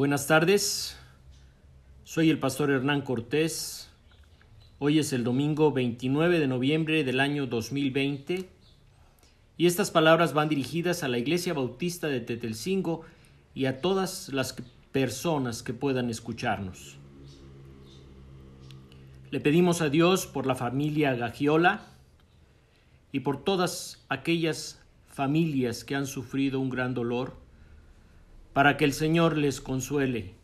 Buenas tardes, soy el pastor Hernán Cortés. Hoy es el domingo 29 de noviembre del año 2020 y estas palabras van dirigidas a la Iglesia Bautista de Tetelcingo y a todas las personas que puedan escucharnos. Le pedimos a Dios por la familia Gagiola y por todas aquellas familias que han sufrido un gran dolor para que el Señor les consuele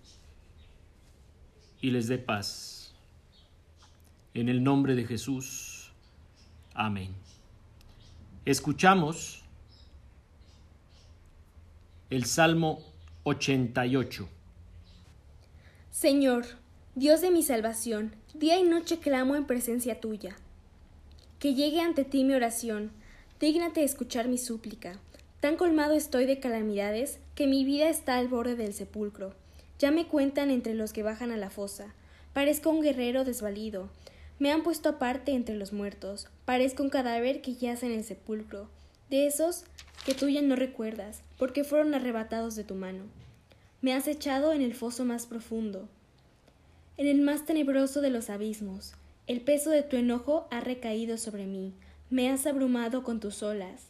y les dé paz. En el nombre de Jesús. Amén. Escuchamos el Salmo 88. Señor, Dios de mi salvación, día y noche clamo en presencia tuya. Que llegue ante ti mi oración, dígnate escuchar mi súplica. Tan colmado estoy de calamidades que mi vida está al borde del sepulcro. Ya me cuentan entre los que bajan a la fosa. Parezco un guerrero desvalido. Me han puesto aparte entre los muertos. Parezco un cadáver que yace en el sepulcro. De esos que tú ya no recuerdas, porque fueron arrebatados de tu mano. Me has echado en el foso más profundo, en el más tenebroso de los abismos. El peso de tu enojo ha recaído sobre mí. Me has abrumado con tus olas.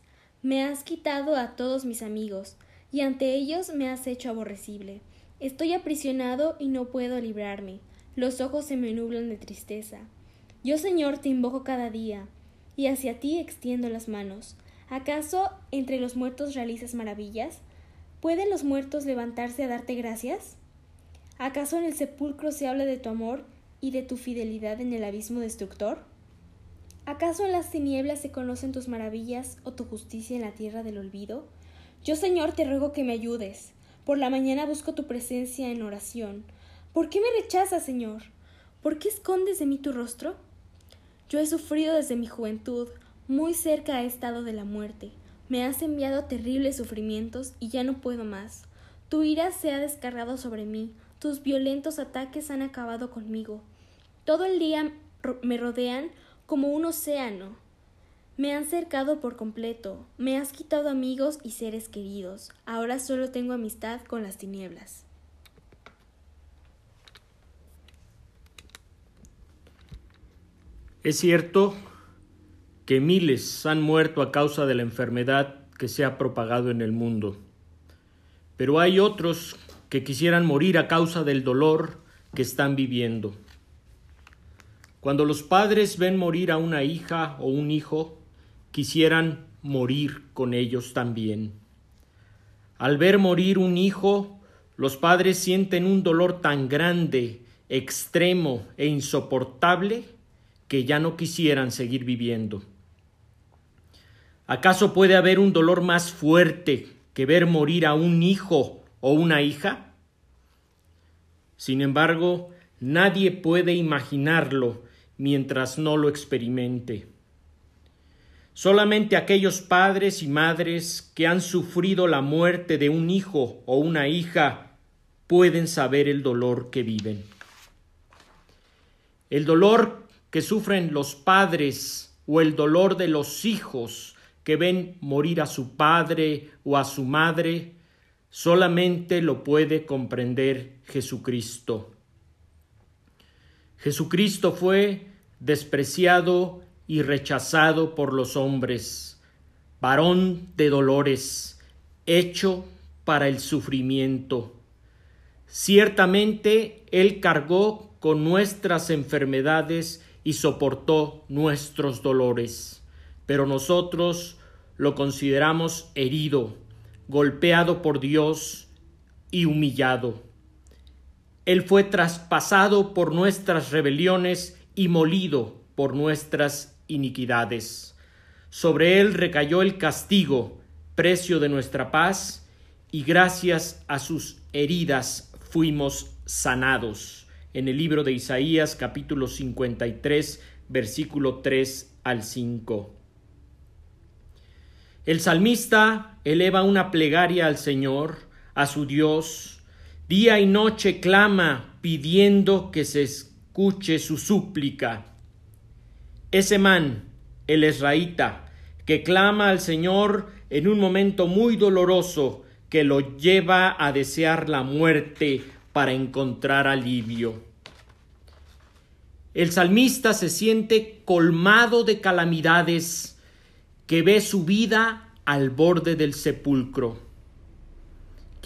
Me has quitado a todos mis amigos, y ante ellos me has hecho aborrecible. Estoy aprisionado y no puedo librarme. Los ojos se me nublan de tristeza. Yo, Señor, te invoco cada día, y hacia ti extiendo las manos. ¿Acaso entre los muertos realizas maravillas? ¿Pueden los muertos levantarse a darte gracias? ¿Acaso en el sepulcro se habla de tu amor y de tu fidelidad en el abismo destructor? ¿Acaso en las tinieblas se conocen tus maravillas o tu justicia en la tierra del olvido? Yo, Señor, te ruego que me ayudes. Por la mañana busco tu presencia en oración. ¿Por qué me rechazas, Señor? ¿Por qué escondes de mí tu rostro? Yo he sufrido desde mi juventud, muy cerca he estado de la muerte. Me has enviado terribles sufrimientos y ya no puedo más. Tu ira se ha descargado sobre mí, tus violentos ataques han acabado conmigo. Todo el día me rodean como un océano. Me han cercado por completo, me has quitado amigos y seres queridos, ahora solo tengo amistad con las tinieblas. Es cierto que miles han muerto a causa de la enfermedad que se ha propagado en el mundo, pero hay otros que quisieran morir a causa del dolor que están viviendo. Cuando los padres ven morir a una hija o un hijo, quisieran morir con ellos también. Al ver morir un hijo, los padres sienten un dolor tan grande, extremo e insoportable que ya no quisieran seguir viviendo. ¿Acaso puede haber un dolor más fuerte que ver morir a un hijo o una hija? Sin embargo, nadie puede imaginarlo mientras no lo experimente. Solamente aquellos padres y madres que han sufrido la muerte de un hijo o una hija pueden saber el dolor que viven. El dolor que sufren los padres o el dolor de los hijos que ven morir a su padre o a su madre, solamente lo puede comprender Jesucristo. Jesucristo fue despreciado y rechazado por los hombres, varón de dolores, hecho para el sufrimiento. Ciertamente Él cargó con nuestras enfermedades y soportó nuestros dolores, pero nosotros lo consideramos herido, golpeado por Dios y humillado. Él fue traspasado por nuestras rebeliones y molido por nuestras iniquidades. Sobre él recayó el castigo, precio de nuestra paz, y gracias a sus heridas fuimos sanados. En el libro de Isaías capítulo 53 versículo 3 al 5. El salmista eleva una plegaria al Señor, a su Dios, Día y noche clama pidiendo que se escuche su súplica. Ese man, el esraíta, que clama al Señor en un momento muy doloroso que lo lleva a desear la muerte para encontrar alivio. El salmista se siente colmado de calamidades que ve su vida al borde del sepulcro.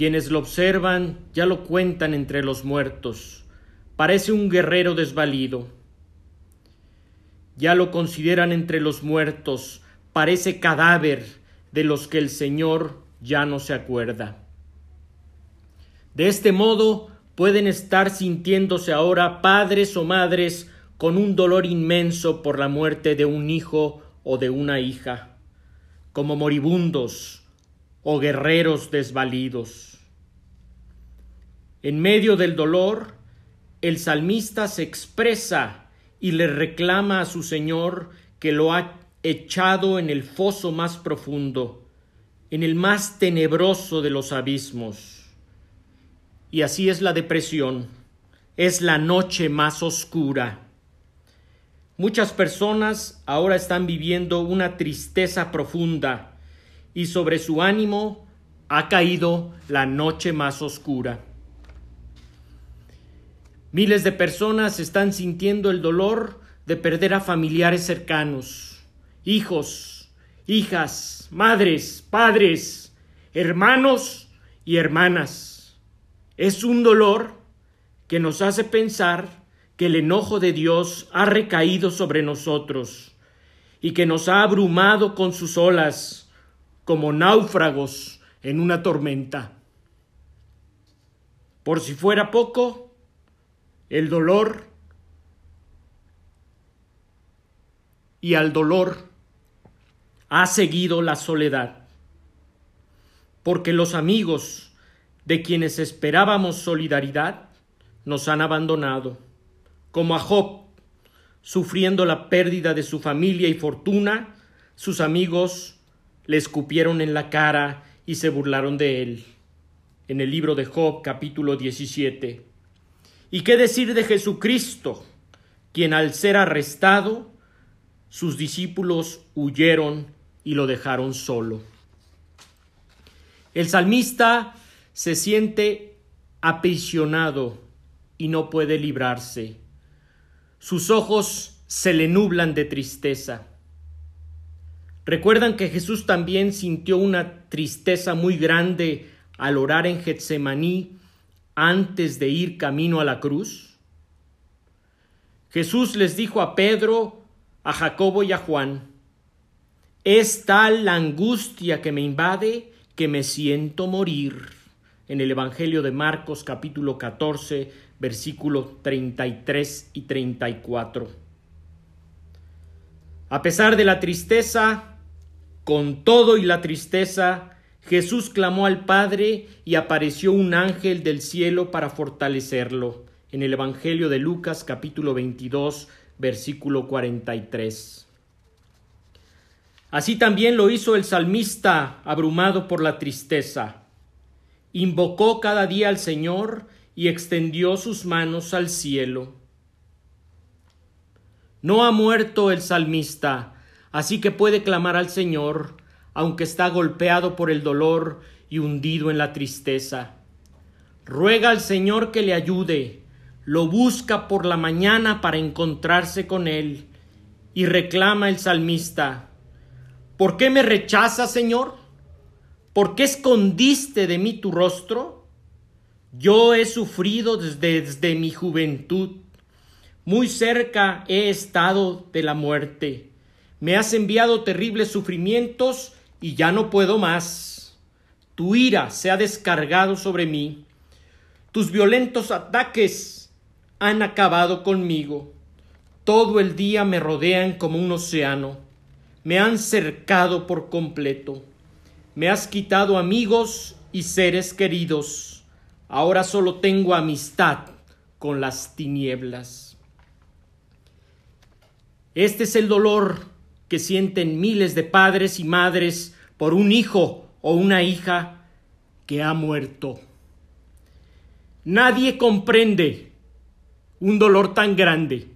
Quienes lo observan ya lo cuentan entre los muertos. Parece un guerrero desvalido. Ya lo consideran entre los muertos. Parece cadáver de los que el Señor ya no se acuerda. De este modo pueden estar sintiéndose ahora padres o madres con un dolor inmenso por la muerte de un hijo o de una hija, como moribundos o guerreros desvalidos. En medio del dolor, el salmista se expresa y le reclama a su Señor que lo ha echado en el foso más profundo, en el más tenebroso de los abismos. Y así es la depresión, es la noche más oscura. Muchas personas ahora están viviendo una tristeza profunda y sobre su ánimo ha caído la noche más oscura. Miles de personas están sintiendo el dolor de perder a familiares cercanos, hijos, hijas, madres, padres, hermanos y hermanas. Es un dolor que nos hace pensar que el enojo de Dios ha recaído sobre nosotros y que nos ha abrumado con sus olas como náufragos en una tormenta. Por si fuera poco, el dolor y al dolor ha seguido la soledad, porque los amigos de quienes esperábamos solidaridad nos han abandonado, como a Job, sufriendo la pérdida de su familia y fortuna, sus amigos le escupieron en la cara y se burlaron de él. En el libro de Job capítulo 17. ¿Y qué decir de Jesucristo, quien al ser arrestado, sus discípulos huyeron y lo dejaron solo? El salmista se siente aprisionado y no puede librarse. Sus ojos se le nublan de tristeza. Recuerdan que Jesús también sintió una tristeza muy grande al orar en Getsemaní antes de ir camino a la cruz? Jesús les dijo a Pedro, a Jacobo y a Juan, es tal la angustia que me invade que me siento morir. En el Evangelio de Marcos capítulo 14 versículos 33 y 34. A pesar de la tristeza, con todo y la tristeza, Jesús clamó al Padre y apareció un ángel del cielo para fortalecerlo. En el Evangelio de Lucas capítulo 22 versículo 43. Así también lo hizo el salmista, abrumado por la tristeza. Invocó cada día al Señor y extendió sus manos al cielo. No ha muerto el salmista, así que puede clamar al Señor aunque está golpeado por el dolor y hundido en la tristeza. Ruega al Señor que le ayude, lo busca por la mañana para encontrarse con él, y reclama el salmista, ¿Por qué me rechazas, Señor? ¿Por qué escondiste de mí tu rostro? Yo he sufrido desde, desde mi juventud, muy cerca he estado de la muerte. Me has enviado terribles sufrimientos y ya no puedo más. Tu ira se ha descargado sobre mí. Tus violentos ataques han acabado conmigo. Todo el día me rodean como un océano. Me han cercado por completo. Me has quitado amigos y seres queridos. Ahora solo tengo amistad con las tinieblas. Este es el dolor que sienten miles de padres y madres por un hijo o una hija que ha muerto. Nadie comprende un dolor tan grande,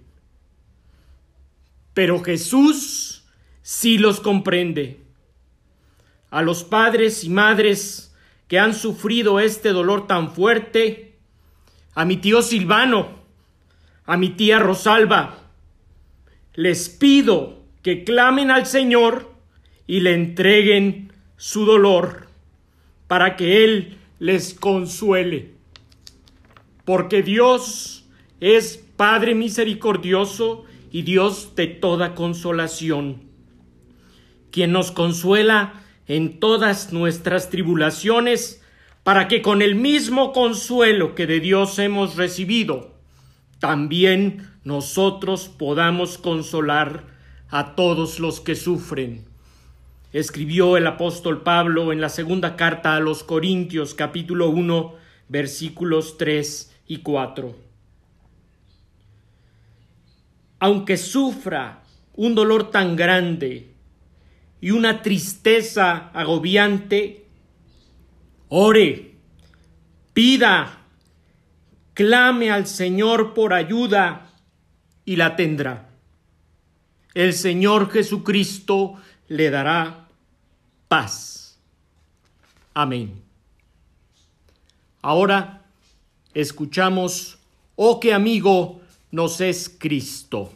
pero Jesús sí los comprende. A los padres y madres que han sufrido este dolor tan fuerte, a mi tío Silvano, a mi tía Rosalba. Les pido que clamen al Señor y le entreguen su dolor para que Él les consuele. Porque Dios es Padre misericordioso y Dios de toda consolación, quien nos consuela en todas nuestras tribulaciones, para que con el mismo consuelo que de Dios hemos recibido, también nosotros podamos consolar a todos los que sufren. Escribió el apóstol Pablo en la segunda carta a los Corintios capítulo 1 versículos 3 y 4. Aunque sufra un dolor tan grande y una tristeza agobiante, ore, pida, clame al Señor por ayuda y la tendrá. El Señor Jesucristo le dará paz. Amén. Ahora escuchamos, oh qué amigo nos es Cristo,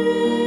you.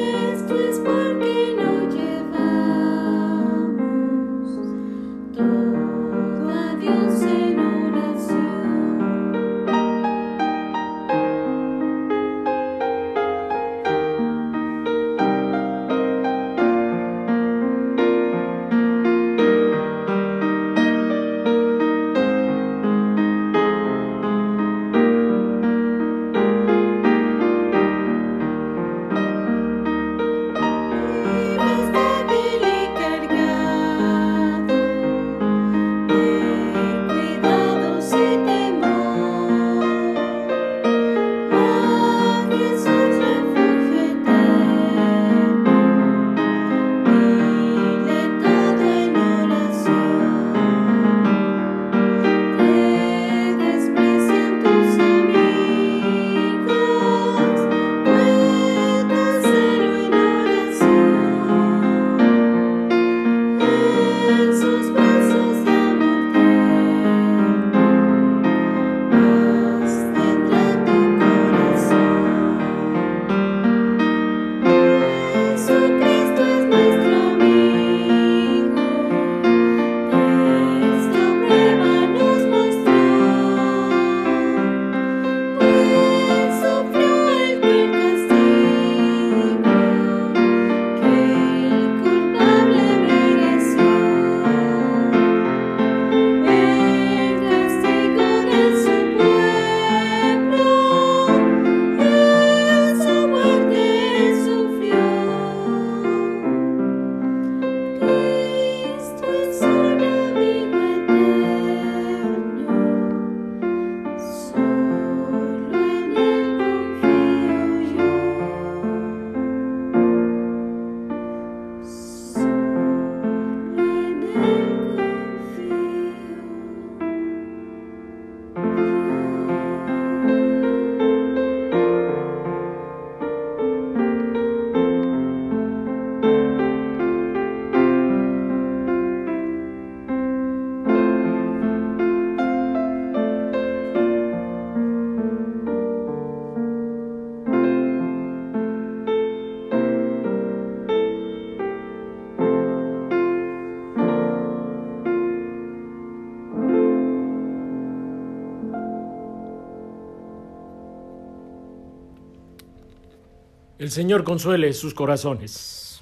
El Señor consuele sus corazones.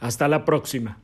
Hasta la próxima.